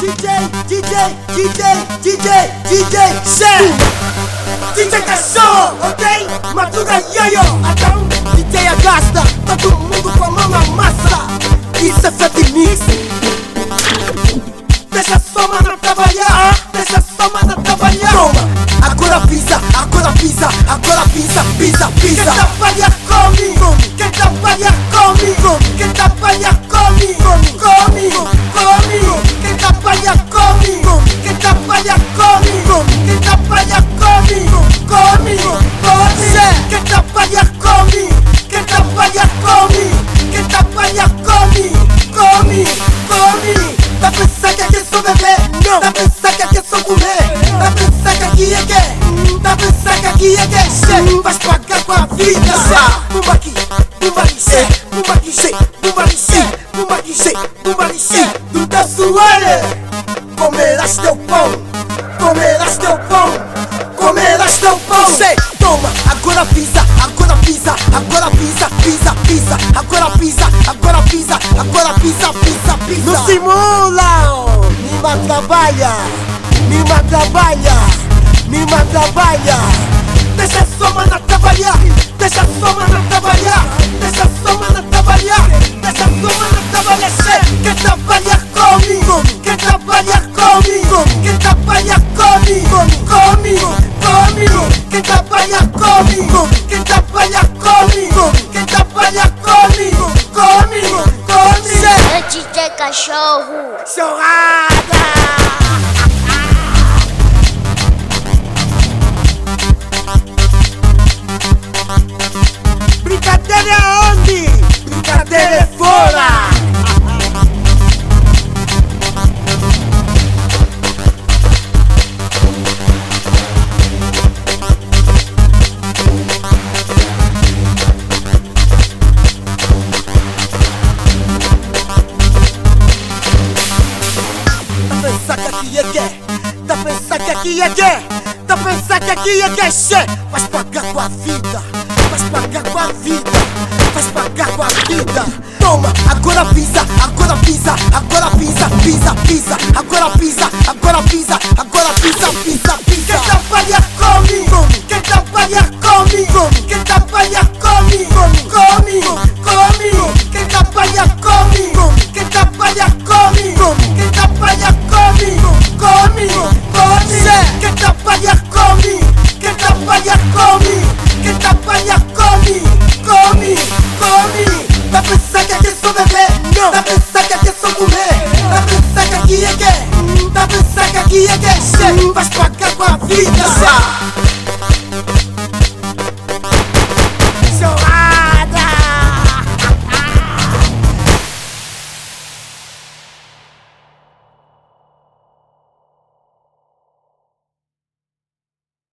DJ, DJ, DJ, DJ, DJ, ok? Madruga Yoyo Então, DJ Agasta pisa, pisa Quem trabalha come, come Quem trabalha come, come Quem trabalha come, come Come, come Quem trabalha come, come Quem trabalha come, come Quem trabalha come, come Come Quem trabalha come Quem trabalha come Quem trabalha come, come Come Tá pensando que aqui é só beber? Não Tá pensando que aqui é só comer? Tá pensando que aqui é? Tá pensando que aqui é? Che, Vais pagar com a vida Bumba aqui, bumba ali, che Bumba aqui, che Bumba ali, che Bumba aqui, che Bumba ali, che Tu tá suando Comerás teu pão. Comerás teu pão. Comerás teu pão. Che, toma. Agora pisa, agora pisa Agora pisa, pisa, pisa. Agora pisa, agora pisa Agora pisa, pisa, pisa. Não simulam Nima trabalha. Nima trabalha Nima trabalha Deixa só mana trabalhar Deixa só mana trabalhar Deixa só mana trabalhar Deixa só mana trabalhar Quem trabalha come Quem trabalha come Quem trabalha come Come, come Quem trabalha come Quem trabalha come Quem trabalha Come, come É DJ Cachorro. Chorrada! Brincadeira Tá pensando que aqui é que? Tá pensando que aqui é que? Tá pensando que aqui é que? Che, Vais pagar com a vida Vais pagar com a vida Vais pagar com a vida Toma, agora pisa, que é descer, faz pagar com a vida, sabe?